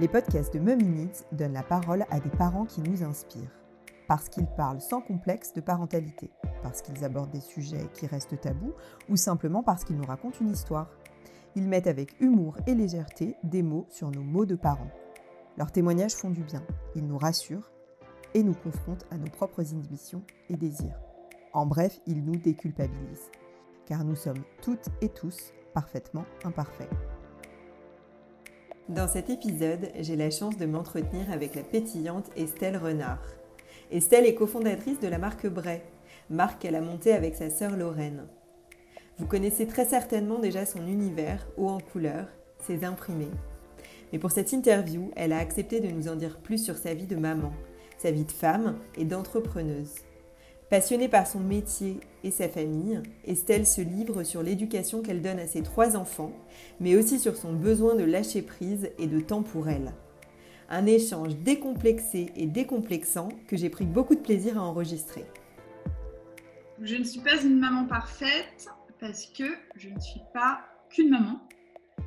Les podcasts de Mummy Needs donnent la parole à des parents qui nous inspirent. Parce qu'ils parlent sans complexe de parentalité, parce qu'ils abordent des sujets qui restent tabous ou simplement parce qu'ils nous racontent une histoire. Ils mettent avec humour et légèreté des mots sur nos mots de parents. Leurs témoignages font du bien, ils nous rassurent et nous confrontent à nos propres inhibitions et désirs. En bref, ils nous déculpabilisent. Car nous sommes toutes et tous parfaitement imparfaits. Dans cet épisode, j'ai la chance de m'entretenir avec la pétillante Estelle Renard. Estelle est cofondatrice de la marque Bray, marque qu'elle a montée avec sa sœur Lorraine. Vous connaissez très certainement déjà son univers, haut en couleurs, ses imprimés. Mais pour cette interview, elle a accepté de nous en dire plus sur sa vie de maman, sa vie de femme et d'entrepreneuse. Passionnée par son métier et sa famille, Estelle se livre sur l'éducation qu'elle donne à ses trois enfants, mais aussi sur son besoin de lâcher prise et de temps pour elle. Un échange décomplexé et décomplexant que j'ai pris beaucoup de plaisir à enregistrer. Je ne suis pas une maman parfaite parce que je ne suis pas qu'une maman.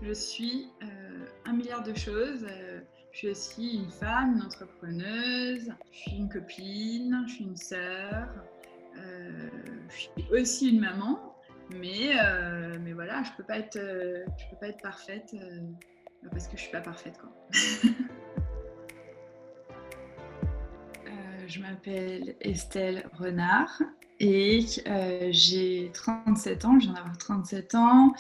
Je suis euh, un milliard de choses. Euh, je suis aussi une femme, une entrepreneuse, je suis une copine, je suis une sœur, je suis aussi une maman, mais, euh, mais voilà, je peux pas être, euh, peux pas être parfaite parce que je suis pas parfaite quoi. je m'appelle Estelle Renard et euh, j'ai 37 ans, je viens d'avoir 37 ans.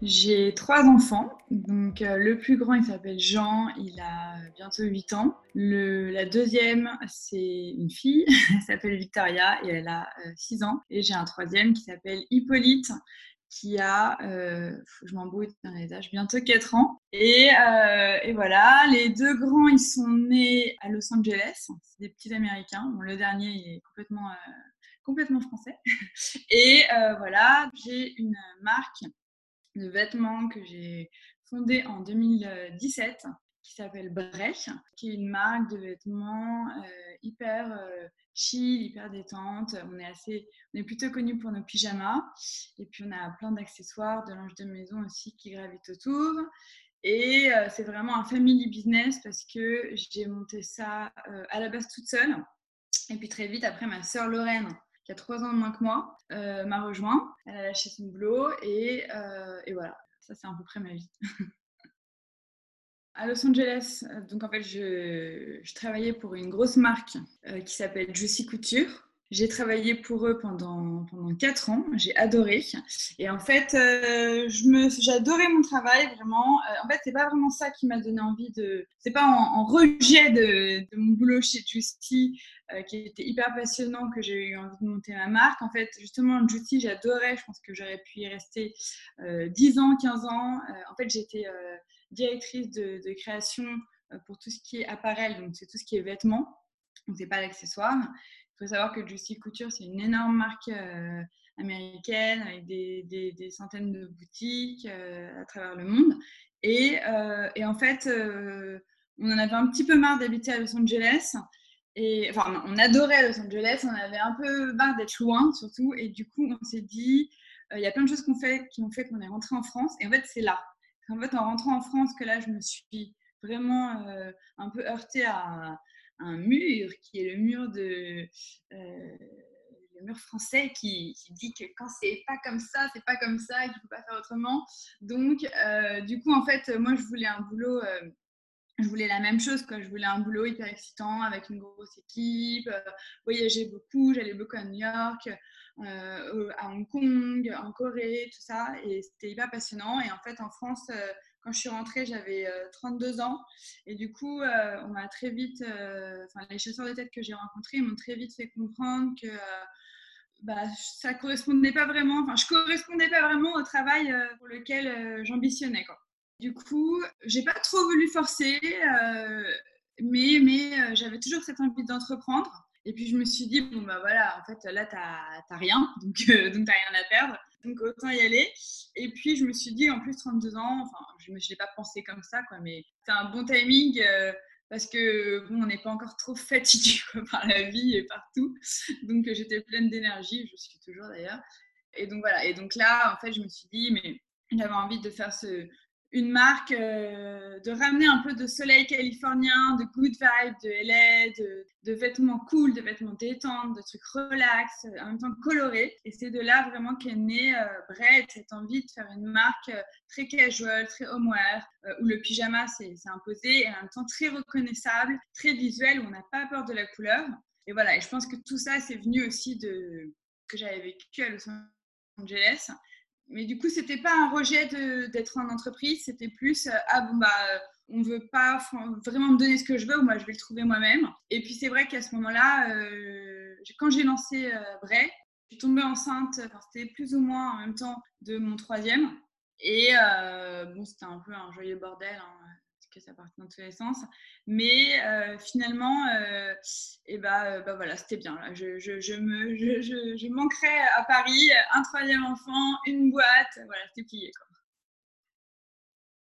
J'ai trois enfants. Donc euh, le plus grand, il s'appelle Jean, il a bientôt 8 ans. La deuxième, c'est une fille, elle s'appelle Victoria et elle a 6 euh, ans. Et j'ai un troisième qui s'appelle Hippolyte qui a, je m'embrouille dans les âges, bientôt 4 ans. Et, et, voilà, les deux grands, ils sont nés à Los Angeles. C'est des petits Américains. Le dernier, il est complètement complètement français. Et euh, voilà, j'ai une marque de vêtements que j'ai fondée en 2017 qui s'appelle Brech, qui est une marque de vêtements euh, hyper euh, chill, hyper détente. On est assez, on est plutôt connu pour nos pyjamas. Et puis on a plein d'accessoires, de linge de maison aussi qui gravitent autour. Et c'est vraiment un family business parce que j'ai monté ça à la base toute seule. Et puis très vite, après, ma sœur Lorraine, qui a trois ans de moins que moi, euh, m'a rejoint. Elle a lâché son boulot et, euh, et voilà, ça c'est à peu près ma vie. à Los Angeles, euh, donc en fait, je, travaillais pour une grosse marque qui s'appelle Juicy Couture. J'ai travaillé pour eux pendant, pendant 4 ans, j'ai adoré. Et en fait, euh, adoré mon travail, vraiment. Euh, en fait, c'est pas vraiment ça qui m'a donné envie de. C'est pas en, rejet de, mon boulot chez Juicy, euh, qui était hyper passionnant, que j'ai eu envie de monter ma marque. En fait, justement, Juicy, j'adorais. Je pense que j'aurais pu y rester 10 ans, 15 ans. en fait, j'étais directrice de, de création pour tout ce qui est appareil, donc c'est tout ce qui est vêtements. Donc, c'est pas l'accessoire. Faut savoir que Juicy Couture, c'est une énorme marque euh, américaine avec des, centaines de boutiques euh, à travers le monde. Et, euh, en fait, on en avait un petit peu marre d'habiter à Los Angeles. Et, enfin, on adorait Los Angeles, on avait un peu marre d'être loin surtout. Et du coup, on s'est dit, il y a plein de choses qu'on fait, qui ont fait qu'on est rentré en France. Et en fait, c'est là. En fait, en rentrant en France, que là, je me suis vraiment un peu heurtée à, un mur qui est le mur de euh, le mur français qui, dit que quand c'est pas comme ça, c'est pas comme ça, qu'il faut pas faire autrement. Donc, euh, du coup, en fait, moi, je voulais un boulot. Euh, je voulais la même chose, quoi. Je voulais un boulot hyper excitant avec une grosse équipe, voyager beaucoup, j'allais beaucoup à New York, à Hong Kong, en Corée, tout ça, et c'était hyper passionnant. Et en fait, en France, quand je suis rentrée, j'avais 32 euh, ans. Et du coup, euh, on m'a très vite, euh, enfin, les chasseurs de tête que j'ai rencontrés m'ont très vite fait comprendre que bah, ça correspondait pas vraiment, enfin, je correspondais pas vraiment au travail pour lequel j'ambitionnais. Du coup, j'ai pas trop voulu forcer, mais, mais j'avais toujours cette envie d'entreprendre. Et puis je me suis dit, bon bah voilà, en fait là, tu n'as rien, donc, donc tu rien à perdre donc autant y aller. Et puis je me suis dit, en plus 32 ans, enfin je ne l'ai pas pensé comme ça, quoi, mais c'est un bon timing euh, parce que bon, on n'est pas encore trop fatigué par la vie et partout. Donc j'étais pleine d'énergie, je suis toujours d'ailleurs. Et donc voilà, et donc là, en fait, je me suis dit, mais j'avais envie de faire ce, une marque, euh, de ramener un peu de soleil californien, de good vibes, de LA, de, vêtements cool, de vêtements détente, de trucs relax, en même temps colorés. Et c'est de là vraiment qu'est né euh, cette envie de faire une marque euh, très casual, très homeware, où le pyjama s'est imposé et en même temps très reconnaissable, très visuel, où on n'a pas peur de la couleur. Et voilà, et je pense que tout ça, c'est venu aussi de que j'avais vécu à Los Angeles mais du coup, c'était pas un rejet d'être en entreprise, c'était plus euh, ah bon bah on veut pas vraiment me donner ce que je veux ou moi je vais le trouver moi-même. Et puis c'est vrai qu'à ce moment-là, euh, quand j'ai lancé euh, je suis tombée enceinte, c'était plus ou moins en même temps de mon troisième. Et bon, c'était un peu un joyeux bordel. Hein que ça partait dans tous les sens. Mais euh, finalement, euh, et bah, euh, bah, voilà, c'était bien. Je, je, me, je, je, manquerais à Paris un troisième enfant, une boîte. Voilà, c'était plié.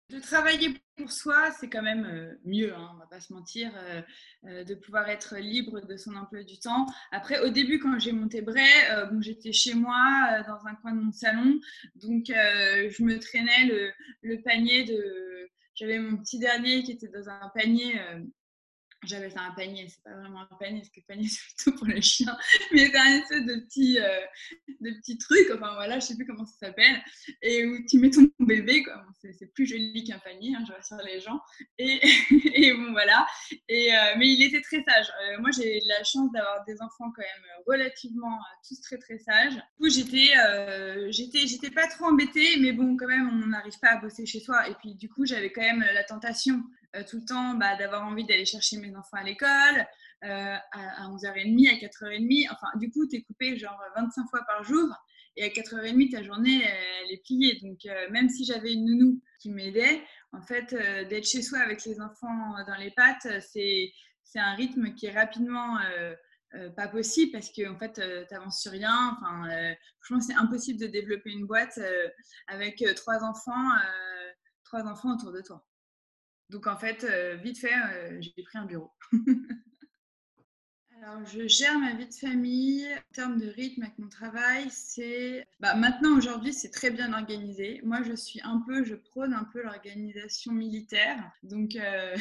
De travailler pour soi, c'est quand même mieux, hein, on va pas se mentir, de pouvoir être libre de son emploi du temps. Après, au début, quand j'ai monté Bray, bon, j'étais chez moi, dans un coin de mon salon, donc je me traînais le panier de, j'avais mon petit dernier qui était dans un panier. Euh, j'avais ça un panier, c'est pas vraiment un panier, parce que panier c'est plutôt pour les chiens, mais c'est un espèce de petit, euh, de petit truc, enfin voilà, je sais plus comment ça s'appelle, et où tu mets ton bébé, quoi. c'est plus joli qu'un panier, hein, je rassure les gens, et, et bon voilà, et, euh, mais il était très sage. moi j'ai la chance d'avoir des enfants quand même relativement tous très très sages. Du coup j'étais, j'étais, j'étais pas trop embêtée, mais bon quand même on n'arrive pas à bosser chez soi, et puis du coup j'avais quand même la tentation euh, tout le temps bah, d'avoir envie d'aller chercher mes enfants à l'école euh, à, 11h30, à 4h30. Enfin, du coup, tu es coupé genre 25 fois par jour et à 4h30, ta journée, elle est pliée. Donc, euh, même si j'avais une nounou qui m'aidait, en fait, d'être chez soi avec les enfants dans les pattes, c'est un rythme qui est rapidement pas possible parce que en fait tu avances sur rien enfin franchement c'est impossible de développer une boîte avec trois enfants trois enfants autour de toi donc en fait, euh, vite fait, euh, j'ai pris un bureau. Alors, je gère ma vie de famille en termes de rythme avec mon travail. C'est bah, maintenant aujourd'hui, c'est très bien organisé. Moi, je suis un peu, je prône un peu l'organisation militaire. Donc, euh,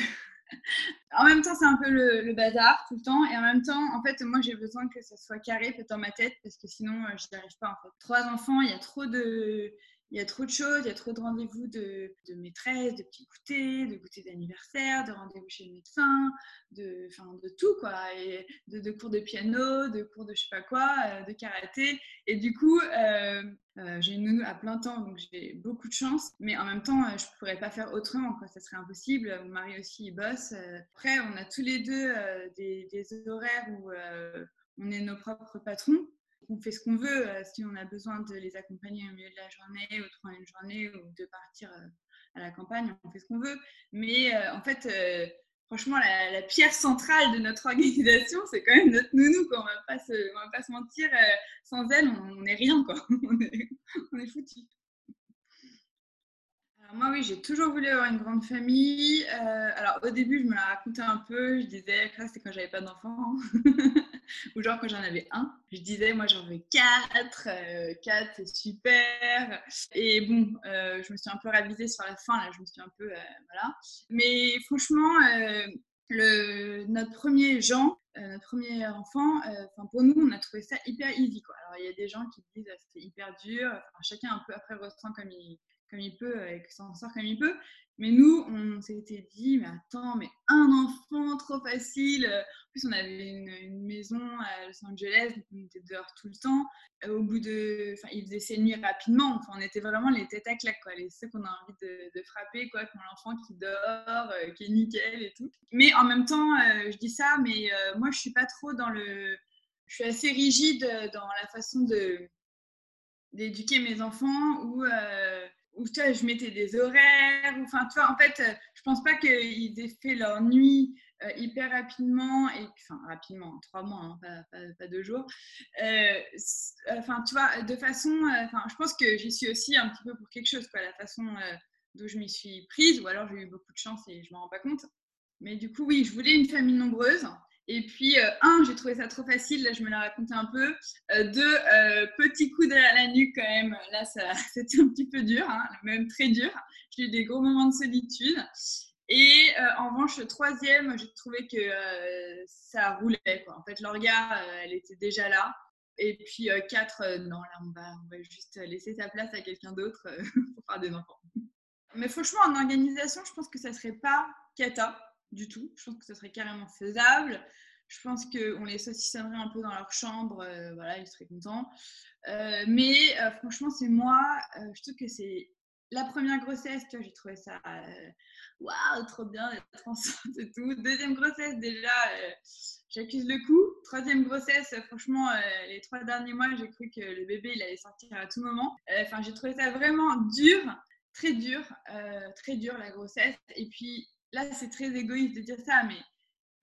en même temps, c'est un peu le, bazar tout le temps. Et en même temps, en fait, moi, j'ai besoin que ça soit carré peut-être dans ma tête parce que sinon, je n'y arrive pas. Trois enfants, il y a trop de il y a trop de choses, il y a trop de rendez-vous de, maîtresse, de petits goûters, de goûters d'anniversaire, de rendez-vous chez le médecin, de, tout, quoi. De, cours de piano, de cours de je sais pas quoi, euh, de karaté. Et du coup, euh, euh, j'ai une nounou à plein temps, donc j'ai beaucoup de chance. Mais en même temps, je ne pourrais pas faire autrement, quoi. Ça serait impossible. Mon mari aussi, il bosse. Après, on a tous les deux des, horaires où on est nos propres patrons on fait ce qu'on veut. Euh, si on a besoin de les accompagner au milieu de la journée, ou prendre une journée, ou de partir euh, à la campagne, on fait ce qu'on veut. Mais euh, en fait, franchement, la, pierre centrale de notre organisation, c'est quand même notre nounou. Quoi. On va pas se, va pas se mentir. sans elle, on n'est rien. Quoi. on est, on est foutu. Moi, oui, j'ai toujours voulu avoir une grande famille. alors, au début, je me la racontais un peu. Je disais que c'est quand j'avais pas d'enfants. ou genre quand j'en avais un, je disais moi j'en veux quatre, euh, quatre c'est super. Et bon, euh, je me suis un peu ravisée sur la fin, là je me suis un peu, euh, voilà. Mais franchement, notre premier Jean, notre premier enfant, enfin pour nous on a trouvé ça hyper easy quoi. Alors il y a des gens qui disent que c'était hyper dur, chacun un peu après ressent comme il, comme il peut et que s'en sort comme il peut. Mais nous, on s'était dit, mais attends, mais un enfant, trop facile. En plus, on avait une, maison à Los Angeles, donc on était dehors tout le temps. Au bout de. Enfin, il faisait ses nuits rapidement. Enfin, on était vraiment les têtes à claque, quoi. Les ceux qu'on a envie de, frapper, quoi. Comme l'enfant qui dort, euh, qui est nickel et tout. Mais en même temps, euh, je dis ça, mais euh, moi, je suis pas trop dans le. Je suis assez rigide dans la façon de d'éduquer mes enfants ou où je mettais des horaires. Enfin, tu vois, en fait, euh, je pense pas qu'ils aient fait leur nuit euh, hyper rapidement, et, enfin, rapidement, trois mois, hein, pas, pas, deux jours. Euh, enfin, tu vois, de façon. Enfin, je pense que j'y suis aussi un petit peu pour quelque chose, quoi, la façon dont je m'y suis prise, ou alors j'ai eu beaucoup de chance et je m'en rends pas compte. Mais du coup, oui, je voulais une famille nombreuse. Et puis, euh, un, j'ai trouvé ça trop facile, je me l'ai raconté un peu. Euh, deux, euh, petit coup derrière la nuque quand même, là c'était un petit peu dur, hein, même très dur. J'ai eu des gros moments de solitude. Et en revanche, troisième, j'ai trouvé que ça roulait. En fait, l'orga, elle était déjà là. Et puis quatre, non, là on va, on va, juste laisser sa place à quelqu'un d'autre pour faire des enfants. Mais franchement, en organisation, je pense que ça serait pas cata du tout. Je pense que ça serait carrément faisable. Je pense qu'on les saucissonnerait un peu dans leur chambre, euh, voilà, ils seraient contents. Euh, mais euh, franchement, c'est moi, je trouve que c'est la première grossesse, tu vois, j'ai trouvé ça waouh, trop bien d'être enceinte et tout. Deuxième grossesse, déjà, j'accuse le coup. Troisième grossesse, franchement, les trois derniers mois, j'ai cru que le bébé, il allait sortir à tout moment. Enfin, j'ai trouvé ça vraiment dur, très dur, très dur la grossesse. Et puis, là, c'est très égoïste de dire ça, mais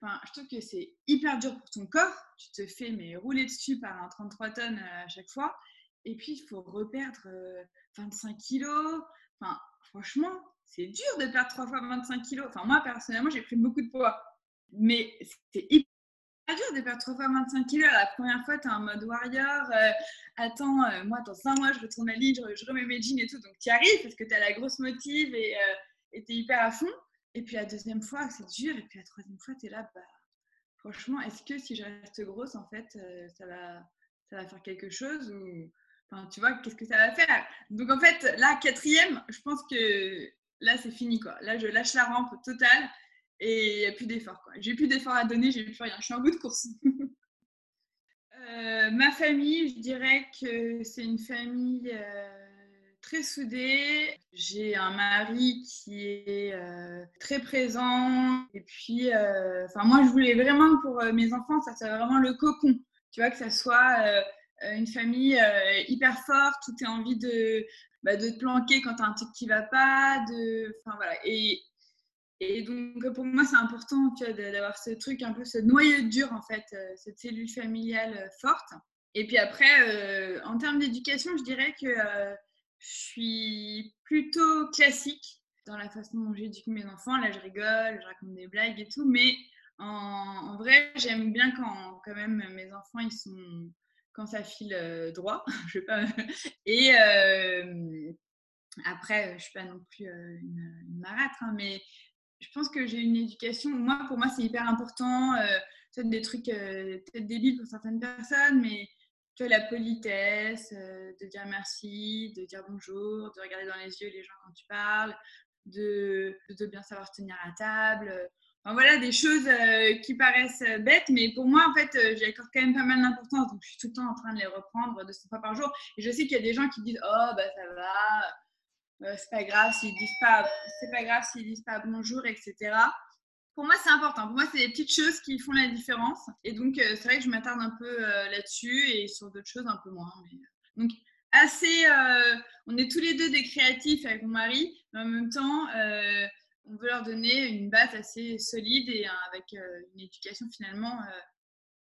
enfin, je trouve que c'est hyper dur pour ton corps. Tu te fais rouler dessus par un 33 tonnes euh, à chaque fois. Et puis, il faut reperdre 25 euh, kilos. Enfin, franchement, c'est dur de perdre 3 fois 25 kilos. Enfin, moi, personnellement, j'ai pris beaucoup de poids. Mais c'est hyper dur de perdre 3 fois 25 kilos. La première fois, tu es en mode warrior. Euh, attends, moi, dans 5 mois, je retourne à Lille, je, remets mes jeans et tout. Donc, tu arrives parce que tu as la grosse motive et tu es hyper à fond. Et puis la deuxième fois, c'est dur. Et puis la troisième fois, tu es là, bah, franchement, est-ce que si je reste grosse, en fait, euh, ça, va, ça va faire quelque chose ou... Enfin, tu vois, qu'est-ce que ça va faire? Donc en fait, là, quatrième, je pense que là, c'est fini, quoi. Là, je lâche la rampe totale et il n'y a plus d'efforts, quoi. J'ai plus d'efforts à donner, j'ai plus rien. Je suis en bout de course. Euh, ma famille, je dirais que c'est une famille... Euh, très soudée. J'ai un mari qui est euh, très présent. Et puis, euh, enfin, moi, je voulais vraiment pour euh, mes enfants, ça soit vraiment le cocon. Tu vois, que ça soit une famille hyper forte où tu as envie de, bah, de te planquer quand tu as un truc qui va pas. De, voilà. Et, et donc, pour moi, c'est important tu vois, d'avoir ce truc, un peu ce noyau dur, en fait, cette cellule familiale forte. Et puis après, en termes d'éducation, je dirais que je suis plutôt classique dans la façon dont j'éduque mes enfants. Là, je rigole, je raconte des blagues et tout, mais en, vrai, j'aime bien quand, quand même mes enfants, ils sont quand ça file euh, droit. je vais pas. Et euh, après, je suis pas non plus euh, une, marâtre, hein, mais je pense que j'ai une éducation. Moi, pour moi, c'est hyper important. peut-être des trucs peut-être débiles pour certaines personnes, mais vois, la politesse, euh, de dire merci, de dire bonjour, de regarder dans les yeux les gens quand tu parles, de, de bien savoir tenir la table. Enfin, voilà, des choses euh, qui paraissent bêtes, mais pour moi, en fait, euh, j'y accorde quand même pas mal d'importance. Donc, je suis tout le temps en train de les reprendre 200 fois par jour. Et je sais qu'il y a des gens qui disent Oh, bah ça va, c'est pas grave s'ils disent c'est pas grave s'ils disent pas bonjour, etc pour moi, c'est important. Pour moi, c'est des petites choses qui font la différence. Et donc, euh, c'est vrai que je m'attarde un peu euh, là-dessus et sur d'autres choses un peu moins. Euh, donc, assez. on est tous les deux des créatifs avec mon mari, mais en même temps, on veut leur donner une base assez solide et avec une éducation finalement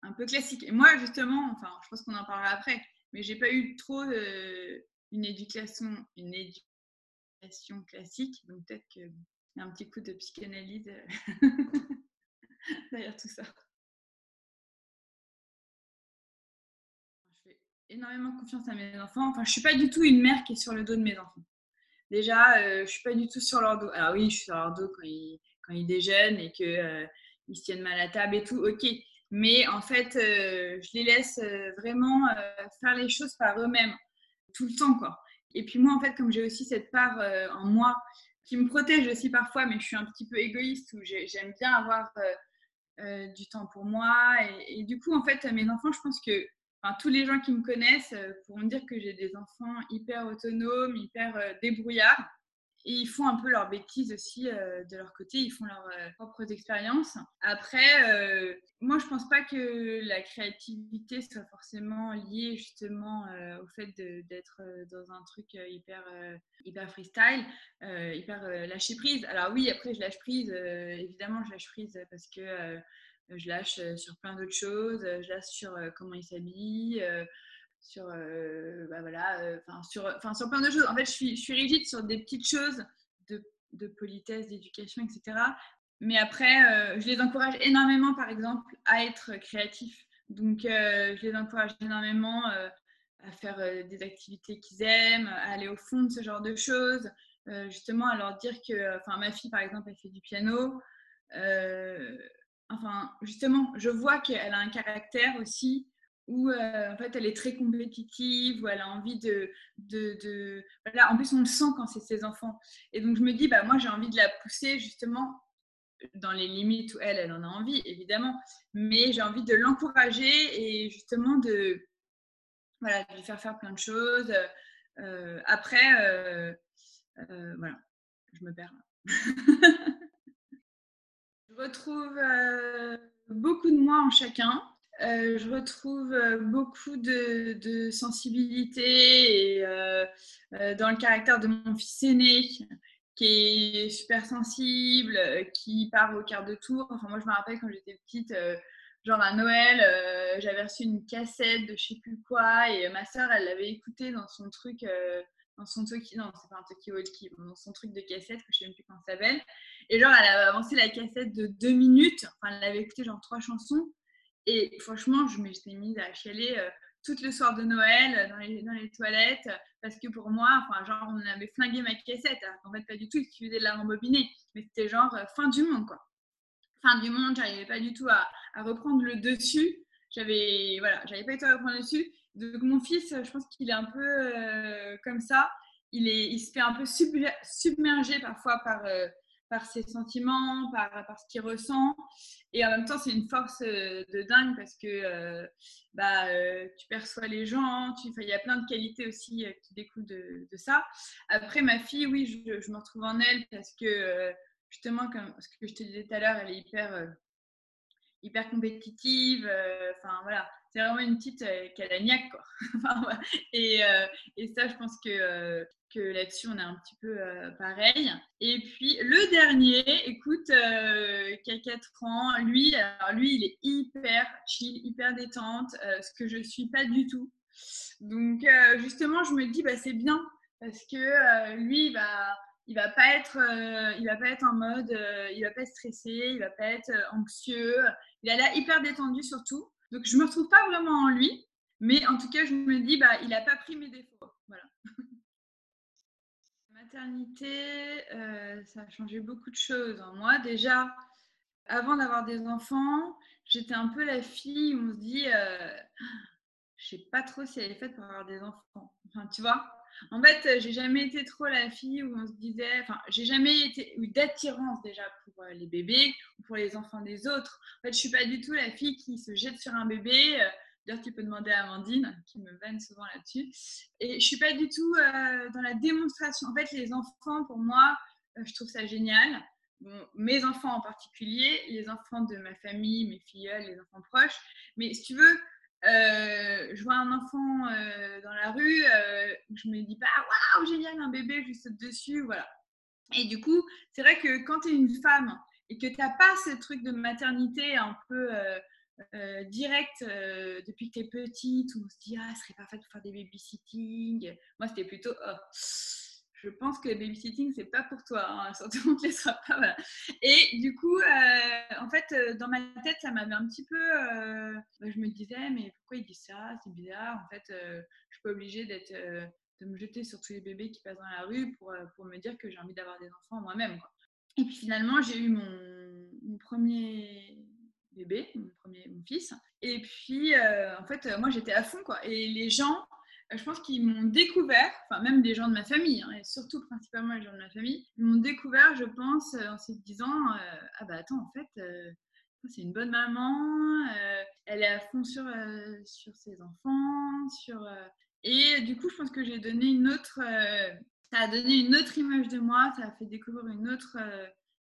un peu classique. Et moi, justement, enfin, je pense qu'on en parlera après, mais j'ai pas eu trop une éducation, une éducation classique. Donc, peut-être que un petit coup de psychanalyse euh, derrière tout ça. Je fais énormément confiance à mes enfants. Enfin, je suis pas du tout une mère qui est sur le dos de mes enfants. Déjà, euh, je suis pas du tout sur leur dos. Alors oui, je suis sur leur dos quand ils, quand ils déjeunent et qu'ils euh, ils se tiennent mal à table et tout, ok. Mais en fait, je les laisse vraiment faire les choses par eux-mêmes, tout le temps, quoi. Et puis moi, en fait, comme j'ai aussi cette part en moi qui me protège aussi parfois, mais je suis un petit peu égoïste où j'aime bien avoir euh, euh, du temps pour moi. Et, du coup, en fait, mes enfants, je pense que enfin, tous les gens qui me connaissent euh, pourront dire que j'ai des enfants hyper autonomes, hyper débrouillards et ils font un peu leurs bêtises aussi euh, de leur côté, ils font leurs euh, propres expériences. Après, euh, moi je pense pas que la créativité soit forcément liée justement au fait d'être dans un truc hyper, hyper freestyle, hyper lâcher prise. Alors oui, après je lâche prise, évidemment je lâche prise parce que je lâche sur plein d'autres choses, je lâche sur comment ils s'habillent sur, euh, bah voilà, euh, sur, sur plein de choses. En fait, je suis, je suis rigide sur des petites choses de, de politesse, d'éducation, etc. mais après, je les encourage énormément, par exemple, à être créatifs. Donc, je les encourage énormément à faire des activités qu'ils aiment, à aller au fond de ce genre de choses. justement, à leur dire que, enfin, ma fille, par exemple, elle fait du piano. enfin, justement, je vois qu'elle a un caractère aussi où en fait elle est très compétitive, où elle a envie de, Voilà, en plus on le sent quand c'est ses enfants. Et donc je me dis, bah, moi j'ai envie de la pousser justement dans les limites où elle, elle en a envie, évidemment, mais j'ai envie de l'encourager et justement de, voilà, lui faire faire plein de choses. Euh, après, euh, euh, voilà, je me perds. je retrouve beaucoup de moi en chacun. Je retrouve beaucoup de, sensibilité et, dans le caractère de mon fils aîné qui est super sensible, euh, qui part au quart de tour. Enfin, moi, je me rappelle quand j'étais petite, euh, genre à Noël, euh, j'avais reçu une cassette de je sais plus quoi et ma soeur, elle l'avait écoutée dans son truc, dans son Toki, non, c'est pas un Toki dans son truc de cassette que je sais même plus comment ça s'appelle. Et genre, elle avait avancé la cassette de deux minutes. Enfin, elle avait écouté genre trois chansons. Et franchement, je m'étais mise à chialer tout le soir de Noël dans les, dans les, toilettes parce que pour moi, enfin, genre, on avait flingué ma cassette. En fait, pas du tout, il suffisait de la rembobiner. Mais c'était genre euh, fin du monde, quoi. Fin du monde, j'arrivais pas du tout à, reprendre le dessus. J'avais, voilà, j'avais pas du tout à reprendre le dessus. Donc, mon fils, je pense qu'il est un peu euh, comme ça. Il, est, il se fait un peu submerger parfois par, euh, par ses sentiments, par, ce qu'il ressent. Et en même temps, c'est une force euh, de dingue parce que euh, bah, euh, tu perçois les gens, il y a plein de qualités aussi qui découlent de, de, ça. Après, ma fille, oui, je, je, me retrouve en elle parce que justement, comme ce que je te disais tout à l'heure, elle est hyper, hyper compétitive. Enfin, voilà, c'est vraiment une petite la niaque, quoi. et, et, ça, je pense que que là-dessus, on est un petit peu euh, pareil. Et puis, le dernier, écoute, euh, qui a 4 ans, lui, lui, il est hyper chill, hyper détente, euh, ce que je ne suis pas du tout. Donc, justement, je me dis, bah, c'est bien, parce que lui, il va, il va pas être, il va pas être en mode, il va pas être stressé, il va pas être anxieux. Il a l'air hyper détendu surtout. Donc, je me retrouve pas vraiment en lui, mais en tout cas, je me dis, bah, il a pas pris mes défauts. Voilà. maternité, euh, ça a changé beaucoup de choses. en Moi, déjà, avant d'avoir des enfants, j'étais un peu la fille où on se dit, euh, je sais pas trop si elle est faite pour avoir des enfants. Enfin, tu vois? En fait, j'ai jamais été trop la fille où on se disait, enfin, j'ai jamais été eu d'attirance déjà pour euh, les bébés ou pour les enfants des autres. En fait, je suis pas du tout la fille qui se jette sur un bébé. Euh, D'ailleurs, tu peux demander à Amandine, qui me vanne souvent là-dessus. Et je suis pas du tout euh, dans la démonstration. En fait, les enfants, pour moi, euh, je trouve ça génial. mes enfants en particulier, les enfants de ma famille, mes filles, les enfants proches. Mais si tu veux, euh, je vois un enfant dans la rue, je me dis pas waouh génial un bébé, je saute dessus, voilà. Et du coup, c'est vrai que quand tu es une femme et que tu n'as pas ce truc de maternité un peu euh, direct euh, depuis que tu es petite où on se dit ah ce serait parfait pour faire des babysitting moi c'était plutôt oh, je pense que le babysitting c'est pas pour toi hein, surtout on te laissera pas et du coup euh, en fait dans ma tête ça m'avait un petit peu bah, je me disais mais pourquoi il dit ça c'est bizarre en fait je suis pas obligée d'être de me jeter sur tous les bébés qui passent dans la rue pour, pour me dire que j'ai envie d'avoir des enfants moi-même et puis finalement j'ai eu mon, mon premier bébé, mon premier mon fils. Et puis, euh, en fait, moi, j'étais à fond, quoi. Et les gens, euh, je pense qu'ils m'ont découvert, enfin, même des gens de ma famille, hein, et surtout principalement les gens de ma famille, ils m'ont découvert, je pense, en se disant Ah, bah attends, en fait, c'est une bonne maman, elle est à fond sur, sur ses enfants, sur. et du coup, je pense que j'ai donné une autre. ça a donné une autre image de moi, ça a fait découvrir une autre,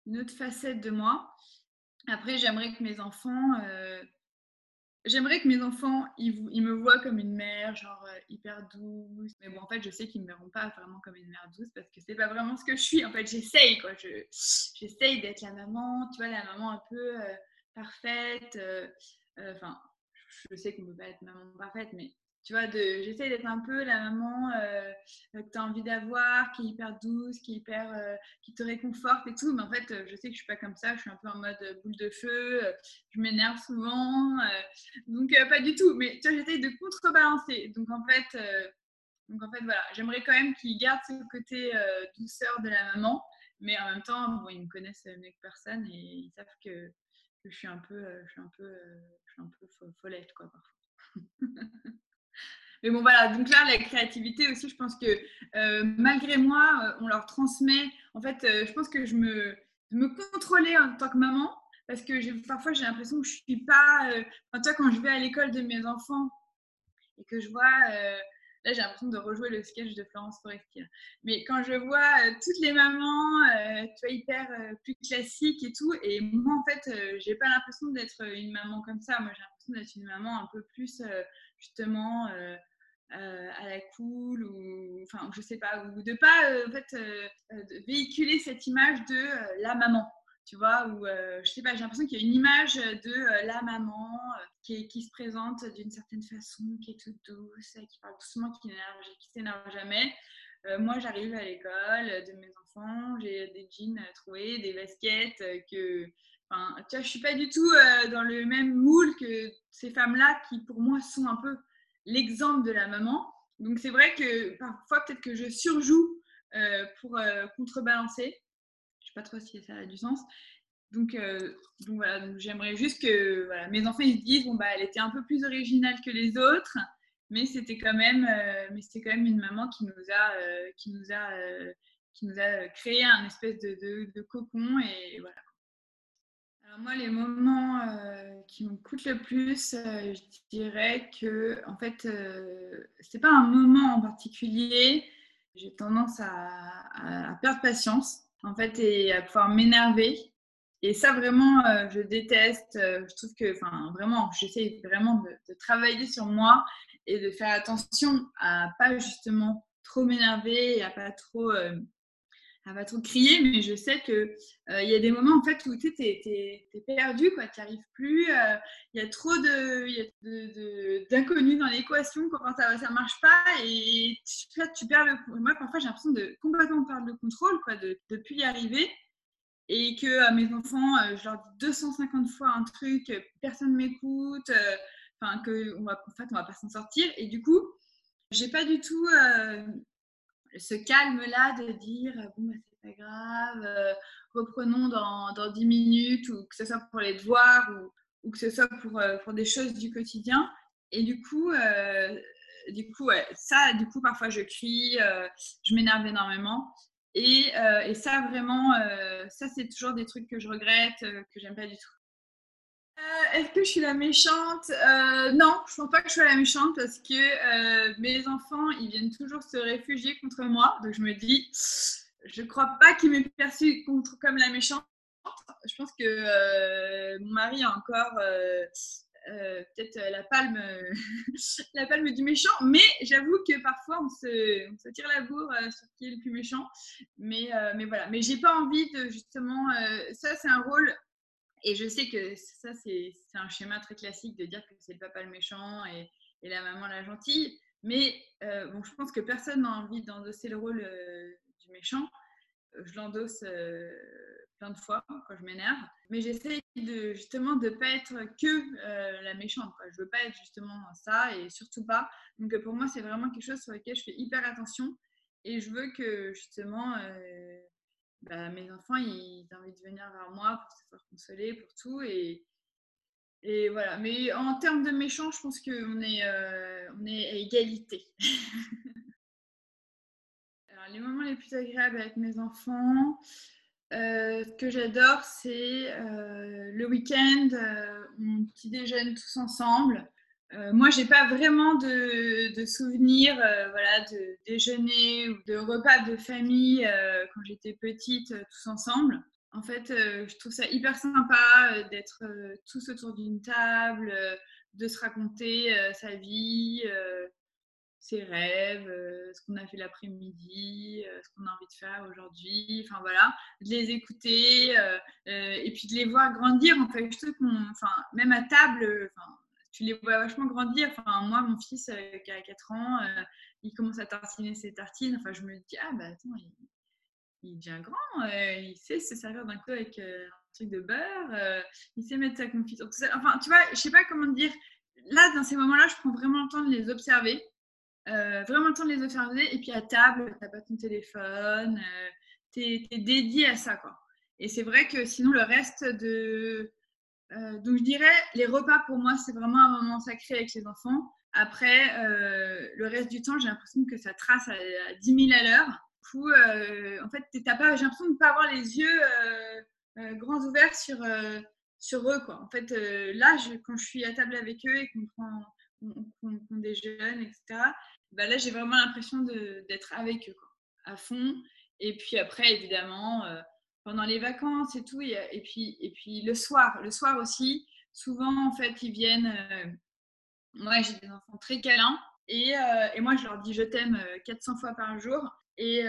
une autre facette de moi. Après, j'aimerais que mes enfants, euh, j'aimerais que mes enfants, ils, ils, me voient comme une mère, genre euh, hyper douce. Mais bon, en fait, je sais qu'ils ne me verront pas vraiment comme une mère douce parce que c'est pas vraiment ce que je suis. En fait, j'essaye, quoi. j'essaye d'être la maman, tu vois, la maman un peu euh, parfaite. Enfin, je sais qu'on ne peut pas être maman parfaite, mais Tu vois, j'essaie d'être un peu la maman euh, que tu as envie d'avoir, qui est hyper douce, qui, est hyper, euh, qui te réconforte et tout. Mais en fait, je sais que je suis pas comme ça. Je suis un peu en mode boule de feu. je m'énerve souvent. donc, pas du tout. Mais tu j'essaie de contrebalancer. Donc, en fait, donc, en fait voilà, j'aimerais quand même qu'ils gardent ce côté douceur de la maman. Mais en même temps, bon, ils me connaissent mieux que personne et ils savent que, que je suis un peu, je suis un peu, je suis un peu follette, quoi, parfois. Mais bon, voilà, donc là, la créativité aussi, je pense que euh, malgré moi, euh, on leur transmet. En fait, euh, je pense que je me, me contrôler en tant que maman, parce que parfois, j'ai l'impression que je suis pas. enfin, toi, quand je vais à l'école de mes enfants et que je vois. Là, j'ai l'impression de rejouer le sketch de Florence Foresti. Mais quand je vois toutes les mamans, tu vois, hyper plus classiques et tout, et moi, en fait, j'ai pas l'impression d'être une maman comme ça. Moi, j'ai l'impression d'être une maman un peu plus, justement, euh, à la cool ou enfin je sais pas ou de pas euh, en fait euh, véhiculer cette image de la maman tu vois ou je sais pas j'ai l'impression qu'il y a une image de la maman qui, qui, se présente d'une certaine façon qui est toute douce qui parle doucement qui s'énerve jamais. Moi j'arrive à l'école de mes enfants j'ai des jeans trouver des baskets que enfin tu vois je suis pas du tout dans le même moule que ces femmes là qui pour moi sont un peu l'exemple de la maman. Donc c'est vrai que parfois peut-être que je surjoue euh, pour euh, contrebalancer. Je sais pas trop si ça a du sens. Donc, euh, donc voilà, donc j'aimerais juste que voilà, mes enfants se disent bon bah elle était un peu plus originale que les autres, mais c'était quand même, quand même une maman qui nous a, qui nous a, qui nous a créé un espèce de, de, de cocon et voilà moi, les moments euh, qui me coûtent le plus, euh, je dirais que, en fait, euh, c'est pas un moment en particulier. J'ai tendance à, perdre patience, en fait, et à pouvoir m'énerver. Et ça, vraiment, je déteste. je trouve que, enfin, vraiment, j'essaie vraiment de, de, travailler sur moi et de faire attention à pas justement trop m'énerver et à pas trop va trop crier, mais je sais qu'il euh, il y a des moments en fait où tu es, perdu, tu n'y arrives plus, euh, il y a trop d'inconnus dans l'équation, quand ça ne marche pas, et tu, perds le Moi, parfois, j'ai l'impression de complètement perdre le contrôle, quoi, de ne plus y arriver, et que à mes enfants, euh, je leur dis 250 fois un truc, personne ne m'écoute, enfin, va, fait, on va pas s'en sortir, et du coup, j'ai pas du tout ce calme-là de dire euh, bon, bah, c'est pas grave, euh, reprenons dans, dans 10 minutes, ou que ce soit pour les devoirs, ou, ou que ce soit pour, euh, pour, des choses du quotidien. Et du coup, du coup ça, du coup, parfois je crie, je m'énerve énormément. Et, et, ça, vraiment, ça, c'est toujours des trucs que je regrette, que j'aime pas du tout. Euh, est-ce que je suis la méchante? Euh, Non, je ne pense pas que je sois la méchante parce que euh, mes enfants, ils viennent toujours se réfugier contre moi. Donc je me dis, je ne crois pas qu'ils m'aient perçue comme la méchante. Je pense que mon mari a encore peut-être la palme, du méchant, mais j'avoue que parfois on se, tire la bourre sur qui est le plus méchant. Mais, mais voilà, mais j'ai pas envie de justement, ça c'est un rôle et je sais que ça, c'est un schéma très classique de dire que c'est le papa le méchant et, la maman la gentille. Mais euh, bon, je pense que personne n'a envie d'endosser le rôle euh, du méchant. Euh, je l'endosse plein de fois quand je m'énerve. Mais j'essaie de, justement de ne pas être que la méchante. Je ne veux pas être justement ça et surtout pas. Donc pour moi, c'est vraiment quelque chose sur lequel je fais hyper attention. Et je veux que justement bah, mes enfants, ils ont envie de venir vers moi pour se faire consoler, pour tout. Et, et voilà. Mais en termes de méchants, je pense qu'on est, euh, on est à égalité. Alors, les moments les plus agréables avec mes enfants, euh, ce que j'adore, c'est euh, le week-end, on petit déjeune tous ensemble. Euh, moi, j'ai pas vraiment de, souvenirs euh, voilà, de déjeuner ou de repas de famille euh, quand j'étais petite, tous ensemble. En fait, je trouve ça hyper sympa d'être tous autour d'une table, de se raconter sa vie, ses rêves, ce qu'on a fait l'après-midi, ce qu'on a envie de faire aujourd'hui. Enfin voilà, de les écouter et puis de les voir grandir. En fait, même à table, tu les vois vachement grandir. Enfin, moi, mon fils qui a 4 ans, il commence à tartiner ses tartines. Enfin, je me dis, ah bah attends, il, devient grand, il sait se servir d'un coup avec un truc de beurre, il sait mettre sa confiture. Enfin, tu vois, je sais pas comment dire. Là, dans ces moments-là, je prends vraiment le temps de les observer. vraiment le temps de les observer. Et puis à table, tu n'as pas ton téléphone, tu es, dédié à ça. Quoi. Et c'est vrai que sinon, le reste de. Euh, donc, je dirais, les repas pour moi, c'est vraiment un moment sacré avec les enfants. Après, euh, le reste du temps, j'ai l'impression que ça trace à, 10 000 à l'heure. Du euh, en fait, pas, j'ai l'impression de ne pas avoir les yeux grands ouverts sur, sur eux. Quoi. En fait, là, quand je suis à table avec eux et qu'on prend, qu'on, déjeune, etc., bah là, j'ai vraiment l'impression d'être avec eux à fond. Et puis après, évidemment, pendant les vacances et tout. Et, puis, et puis le soir, le soir aussi, souvent, en fait, ils viennent. Euh, moi, j'ai des enfants très câlins. Et, euh, et, moi, je leur dis je t'aime 400 euh, fois par jour. Et,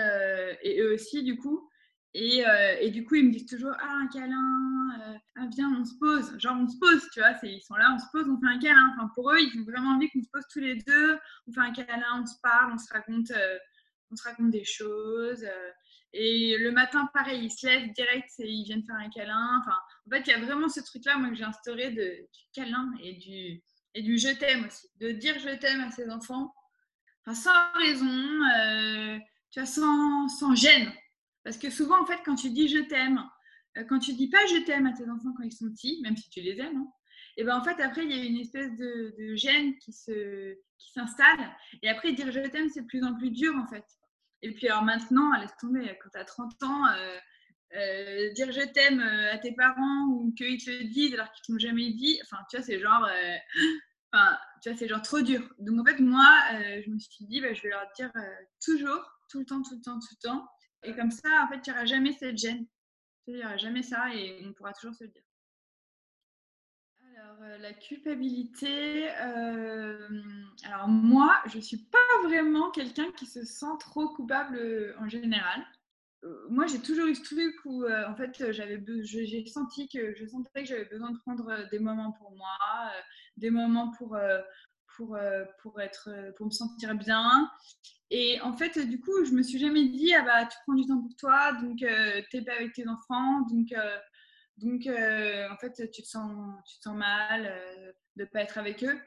et eux aussi, du coup. Et, et, du coup, ils me disent toujours Ah, un câlin, ah, viens, on se pose. Genre, on se pose, tu vois. Ils sont là, on se pose, on fait un câlin. Enfin, pour eux, ils ont vraiment envie qu'on se pose tous les deux. On fait un câlin, on se parle, on se raconte, on se raconte des choses. Et le matin, pareil, ils se lèvent direct et ils viennent faire un câlin. Enfin, en fait, il y a vraiment ce truc-là, moi, que j'ai instauré de, du câlin et du, et du je t'aime aussi. De dire je t'aime à ses enfants, enfin, sans raison, euh, tu vois, sans, sans, gêne. Parce que souvent, en fait, quand tu dis je t'aime, euh, quand tu dis pas je t'aime à tes enfants quand ils sont petits, même si tu les aimes, hein, et ben en fait, après, il y a une espèce de, de gêne qui se qui s'installe. Et après, dire je t'aime, c'est de plus en plus dur, en fait. Et puis alors maintenant, laisse tomber, quand tu as 30 ans, euh, euh, dire je t'aime euh, à tes parents ou qu'ils te le disent alors qu'ils ne t'ont jamais dit, enfin tu vois, c'est genre, c'est genre trop dur. Donc en fait, moi, je me suis dit, bah, je vais leur dire toujours, tout le temps, tout le temps, tout le temps. Et comme ça, en fait, il n'y aura jamais cette gêne. Il n'y aura jamais ça et on pourra toujours se dire. Alors, la culpabilité, alors moi, je ne suis pas vraiment quelqu'un qui se sent trop coupable en général. moi, j'ai toujours eu ce truc où, en fait, j'avais, j'ai senti que je sentais que j'avais besoin de prendre des moments pour moi, des moments pour, pour, pour, être, pour me sentir bien. Et en fait, du coup, je me suis jamais dit, ah bah, tu prends du temps pour toi, donc tu n'es pas avec tes enfants, donc donc, euh, en fait, tu te sens, tu te sens mal euh, de ne pas être avec eux.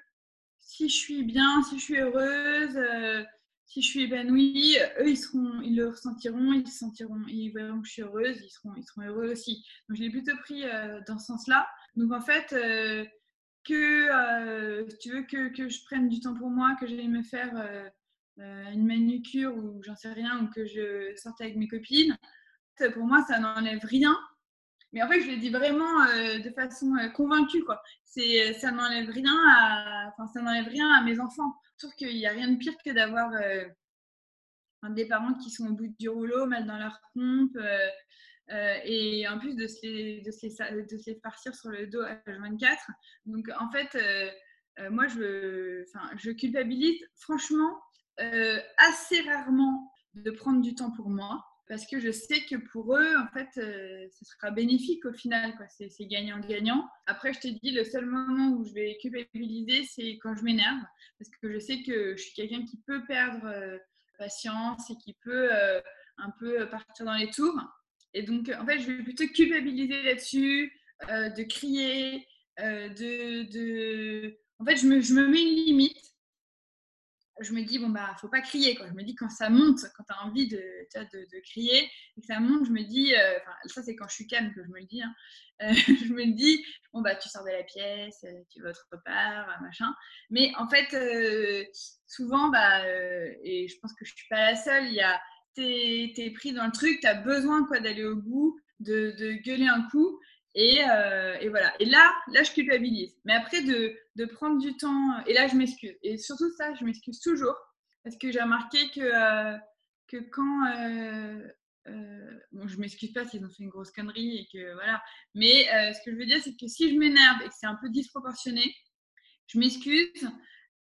Si je suis bien, si je suis heureuse, euh, si je suis épanouie, eux, ils, seront, ils le ressentiront, ils sentiront, ils verront que je suis heureuse, ils seront, ils seront heureux aussi. Donc, je l'ai plutôt pris dans ce sens-là. Donc, en fait, que tu veux que, que, je prenne du temps pour moi, que j'aille me faire une manucure ou j'en sais rien, ou que je sorte avec mes copines, pour moi, ça n'enlève rien mais en fait, je le dis vraiment euh, de façon euh, convaincue, quoi. C'est, euh, ça n'enlève rien à, enfin, ça n'enlève rien à mes enfants. Je trouve qu'il n'y a rien de pire que d'avoir des parents qui sont au bout du rouleau, mal dans leur pompe, et en plus de se, les, de, se les, de se les farcir sur le dos à 24. Donc, en fait, moi, je, je culpabilise franchement assez rarement de prendre du temps pour moi parce que je sais que pour eux, en fait, euh, ce sera bénéfique au final. C'est gagnant-gagnant. Après, je te dis, le seul moment où je vais culpabiliser, c'est quand je m'énerve, parce que je sais que je suis quelqu'un qui peut perdre euh, patience et qui peut euh, un peu partir dans les tours. Et donc, en fait, je vais plutôt culpabiliser là-dessus, de crier, de, de... En fait, je me, je me mets une limite je me dis, bon, bah, faut pas crier. Quoi. Je me dis, quand ça monte, quand tu as envie de, de, crier et que ça monte, je me dis, euh, ça, c'est quand je suis calme que je me le dis. Hein. Euh, je me dis, bon, bah, tu sors de la pièce, euh, tu vas autre part, machin. Mais en fait, souvent, bah, et je pense que je suis pas la seule, il y a, t'es, es pris dans le truc, tu as besoin quoi, d'aller au bout, de, de gueuler un coup. Euh, et, voilà. Et là, là, je culpabilise. Mais après, de, de prendre du temps, et là, je m'excuse. Et surtout ça, je m'excuse toujours. Parce que j'ai remarqué que, euh, quand. Euh, bon, je m'excuse pas s'ils ont fait une grosse connerie et que voilà. Mais ce que je veux dire, c'est que si je m'énerve et que c'est un peu disproportionné, je m'excuse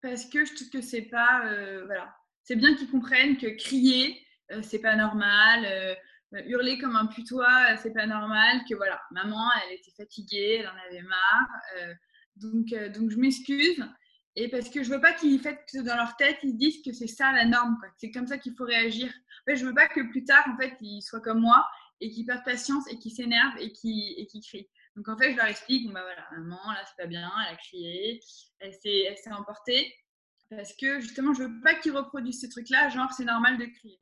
parce que je trouve que c'est pas. voilà. C'est bien qu'ils comprennent que crier, c'est pas normal euh, hurler comme un putois, euh, c'est pas normal, que voilà, maman, elle était fatiguée, elle en avait marre. Euh, Donc, donc je m'excuse. Et parce que je veux pas qu'ils fassent que dans leur tête, ils disent que c'est ça la norme, C'est comme ça qu'il faut réagir. En fait, je veux pas que plus tard, en fait, ils soient comme moi et qu'ils perdent patience et qu'ils s'énervent et qu'ils et crient. Donc en fait, je leur explique, bah voilà, maman, là c'est pas bien, elle a crié, elle s'est emportée. Parce que justement, je veux pas qu'ils reproduisent ce truc-là, genre c'est normal de crier.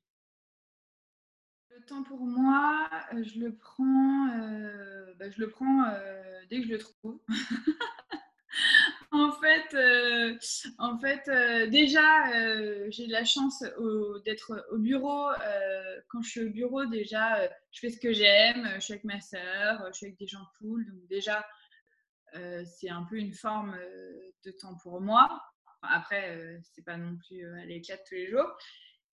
Le temps pour moi, euh, je le prends, euh, bah, je le prends euh, dès que je le trouve. en fait, euh, en fait euh, déjà, euh, j'ai de la chance d'être au bureau. quand je suis au bureau, déjà, je fais ce que j'aime. Je suis avec ma sœur, je suis avec des gens cool. Donc déjà, c'est un peu une forme de temps pour moi. après, c'est pas non plus à l'éclat tous les jours.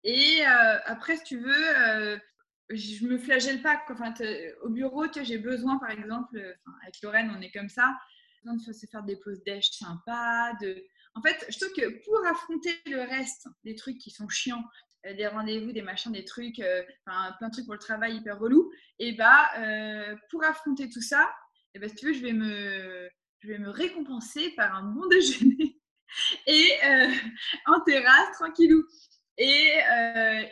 Et après, si tu veux, je me flagelle pas. Enfin, au bureau, j'ai besoin, par exemple, avec Lorraine, on est comme ça de se faire des pauses déj sympas. De... En fait, je trouve que pour affronter le reste des trucs qui sont chiants, euh, des rendez-vous, des machins, des trucs, euh, plein de trucs pour le travail hyper relou, et bah, euh, pour affronter tout ça, et bah, si tu veux, je vais me, je vais me récompenser par un bon déjeuner et en terrasse, tranquillou. Et,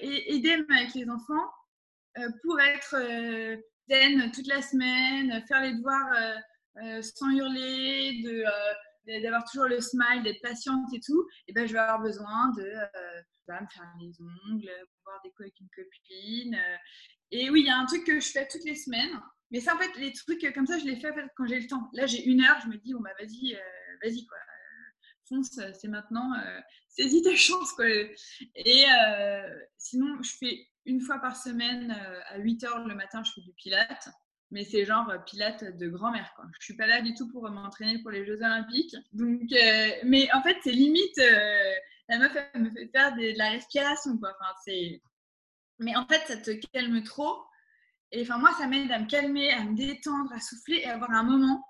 et aider avec les enfants pour être zen toute la semaine, faire les devoirs euh, sans hurler, euh, d'avoir toujours le smile, d'être patiente et tout, et ben, je vais avoir besoin de euh, me faire les ongles, boire des coups avec une copine. Et oui, il y a un truc que je fais toutes les semaines. Mais ça, en fait, les trucs comme ça, je les fais quand j'ai le temps. Là, j'ai une heure, je me dis, bon, bah, vas-y, vas-y, quoi. Fonce, c'est maintenant. saisis ta chance, quoi. Et sinon, je fais une fois par semaine, à 8 heures le matin, je fais du pilate mais c'est genre euh, pilates de grand-mère. Quoi. Je suis pas là du tout pour m'entraîner pour les Jeux Olympiques. Donc, euh, mais en fait, c'est limite, euh, la meuf, me fait faire de, la respiration. Quoi. Enfin, c'est... Mais en fait, ça te calme trop. Et enfin, moi, ça m'aide à me calmer, à me détendre, à souffler et à avoir un moment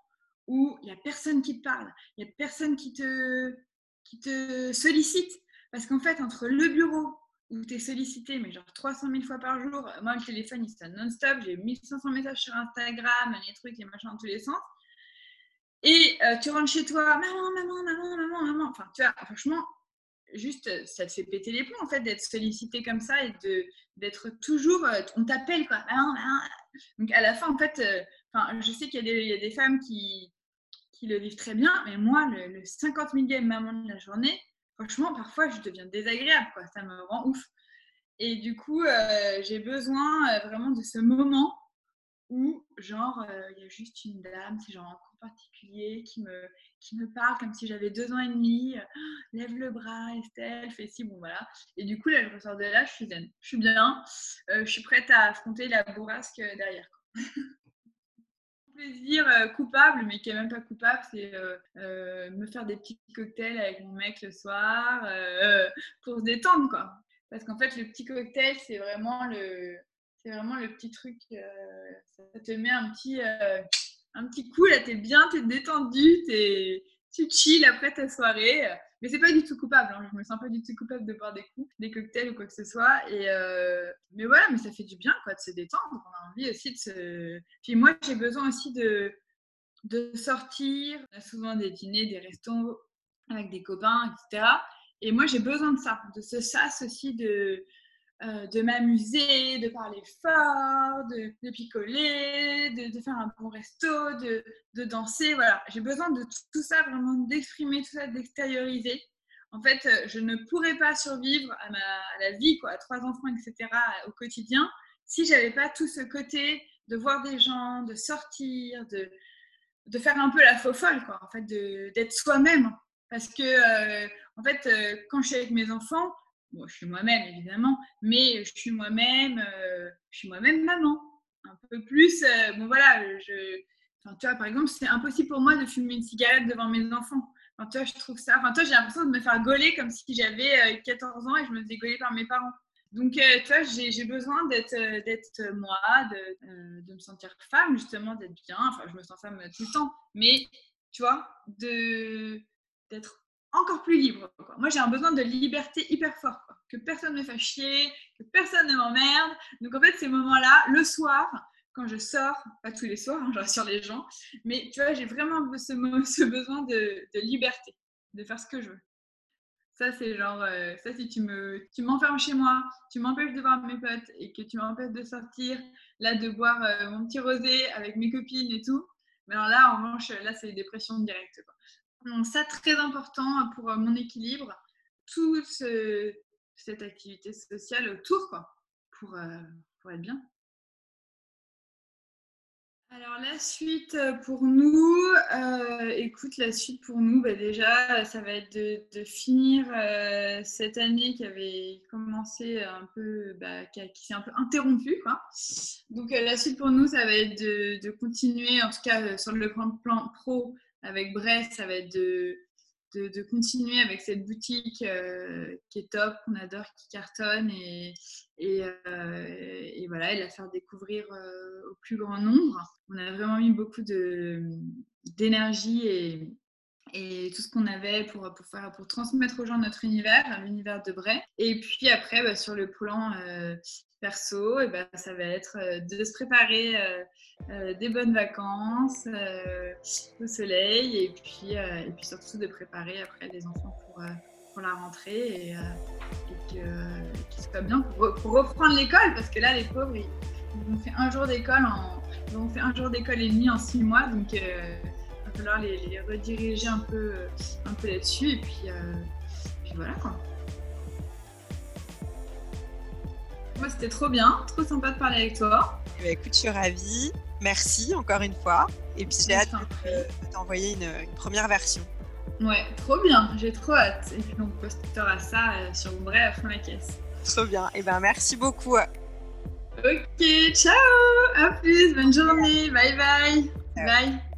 où il n'y a personne qui te parle, il n'y a personne qui te, qui te sollicite. Parce qu'en fait, entre le bureau, où tu es sollicité, mais genre 300 000 fois par jour. Moi, le téléphone, il sonne non-stop. J'ai 1500 messages sur Instagram, les trucs, les machins dans tous les sens. Et euh, tu rentres chez toi, maman, maman, maman, maman, maman. Enfin, tu vois, franchement, juste, ça te fait péter les plombs, en fait, d'être sollicité comme ça et d'être toujours. Euh, on t'appelle, quoi. Donc, à la fin, en fait, euh, je sais qu'il y, y, a des femmes qui, qui le vivent très bien, mais moi, le, le 50 millième maman de la journée, franchement, parfois, je deviens désagréable, quoi. Ça me rend ouf. Et du coup, euh, j'ai besoin euh, vraiment de ce moment où, genre, euh, il y a juste une dame, c'est genre un cours particulier, qui me, qui me parle comme si j'avais deux ans et demi. lève le bras, Estelle, fais si, bon voilà. Et du coup, là, je ressors de là, je suis zen. Je suis bien, je suis prête à affronter la bourrasque derrière. euh, coupable, mais qui est même pas coupable, c'est euh, euh, me faire des petits cocktails avec mon mec le soir pour se détendre, quoi. Parce qu'en fait, le petit cocktail, c'est vraiment le, c'est vraiment le petit truc. ça te met un petit, un petit coup là, t'es bien, t'es détendu, t'es, tu chill après ta soirée. Mais c'est pas du tout coupable, hein. je me sens pas du tout coupable de boire des coups, des cocktails ou quoi que ce soit. Et euh, Mais voilà, mais ça fait du bien quoi, de se détendre. On a envie aussi de se. Puis moi, j'ai besoin aussi de, de sortir. On a souvent des dîners, des restos avec des copains, etc. Et moi, j'ai besoin de ça, de ce sas aussi de, euh, de m'amuser, de parler fort, de, picoler, de, faire un bon resto, de, danser. Voilà, j'ai besoin de tout ça, vraiment d'exprimer tout ça, d'extérioriser. En fait, euh, je ne pourrais pas survivre à, ma, la vie, quoi, à trois enfants, etc., au quotidien, si j'avais pas tout ce côté de voir des gens, de sortir, de, de faire un peu la faux folle, quoi, en fait, d'être soi-même. Parce que, euh, en fait, quand je suis avec mes enfants, je suis moi-même évidemment, mais je suis moi-même, euh, je suis moi-même maman. Un peu plus, euh, bon voilà, enfin, tu vois, par exemple, c'est impossible pour moi de fumer une cigarette devant mes enfants. Enfin, tu vois, je trouve ça, enfin, toi, j'ai l'impression de me faire gauler comme si j'avais 14 euh, ans et je me faisais gauler par mes parents. Donc, tu vois, j'ai besoin d'être moi, de, de, me sentir femme, justement, d'être bien. Enfin, je me sens femme tout le temps. Mais, tu vois, d'être encore plus libre. Moi, j'ai un besoin de liberté hyper fort. Que personne ne me fasse chier, que personne ne m'emmerde. Donc, en fait, ces moments-là, le soir, quand je sors, pas tous les soirs, hein, je rassure les gens, mais tu vois, j'ai vraiment ce, ce besoin de, liberté, de faire ce que je veux. Ça, c'est genre, euh, ça, si tu me, tu m'enfermes chez moi, tu m'empêches de voir mes potes et que tu m'empêches de sortir, là, de boire euh, mon petit rosé avec mes copines et tout, mais alors là, en revanche, là, c'est dépression directe. Ça, très important pour euh, mon équilibre, toute cette activité sociale autour, quoi, pour, pour être bien. Alors la suite euh, pour nous, euh, écoute, la suite pour nous, bah, déjà, ça va être de, finir euh, cette année qui avait commencé un peu, bah, qui, s'est un peu interrompue. Quoi. Donc la suite pour nous, ça va être de, continuer, en tout cas sur le plan pro avec Brest, ça va être de, de, continuer avec cette boutique euh, qui est top, qu'on adore, qui cartonne et, et, euh, voilà, la faire découvrir euh, au plus grand nombre. On a vraiment mis beaucoup d'énergie et, et tout ce qu'on avait pour, pour, faire, pour transmettre aux gens notre univers, l'univers de Bray. Et puis après, bah, sur le plan perso, et ben, ça va être de se préparer euh, des bonnes vacances euh, au soleil et puis, euh, surtout de préparer après les enfants pour, la rentrée et, qu'ils soient bien pour, reprendre l'école parce que là les pauvres ils, ont fait un jour d'école ils ont fait un jour d'école et demi en six mois donc il va falloir les, rediriger un peu, un peu là-dessus et puis, puis voilà quoi. Moi, c'était trop bien, trop sympa de parler avec toi. Eh ben, écoute, je suis ravie. Merci encore une fois. Et puis j'ai hâte de t'envoyer une, première version. Ouais, trop bien, j'ai trop hâte. Et puis on postera ça euh, sur mon vrai à fond la caisse. Trop bien, et eh ben merci beaucoup. Ok, ciao, à plus, bonne journée, bye bye. Bye.